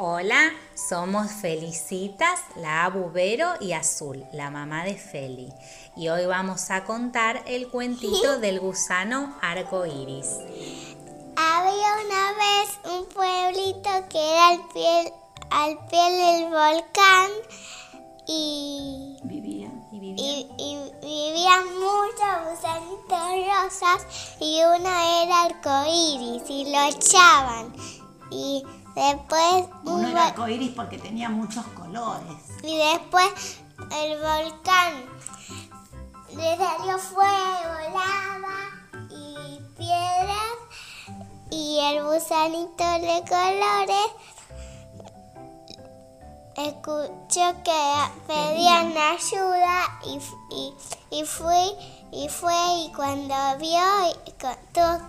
Hola, somos Felicitas, la Abu Vero y Azul, la mamá de Feli. Y hoy vamos a contar el cuentito del gusano arco iris. Había una vez un pueblito que era al pie, al pie del volcán y, Vivían. Y vivía- y- y vivían muchos gusanitos rosas y uno era arcoíris y lo echaban. Y después un Uno era arcoíris porque tenía muchos colores. Y después el volcán le salió fuego, lava y piedras. Y el gusanito de colores escuchó que pedían ayuda y, y, y fui y fue y cuando vio y co- todos,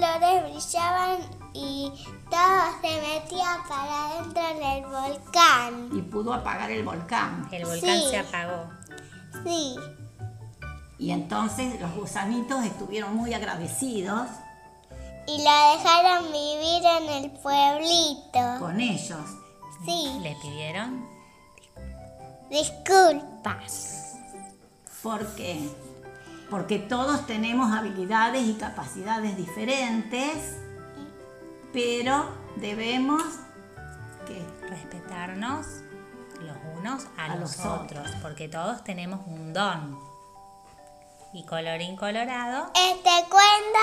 colores brillaban y todo se metía para adentro del volcán. Y pudo apagar el volcán. El volcán Sí. se apagó. Sí, Y entonces los gusanitos estuvieron muy agradecidos y lo dejaron vivir en el pueblito. con ellos. Sí, Le pidieron disculpas. ¿Por qué? Porque todos tenemos habilidades y capacidades diferentes, pero debemos respetarnos los unos a, A los, los otros, porque todos tenemos un don. Y colorín colorado, Este cuento.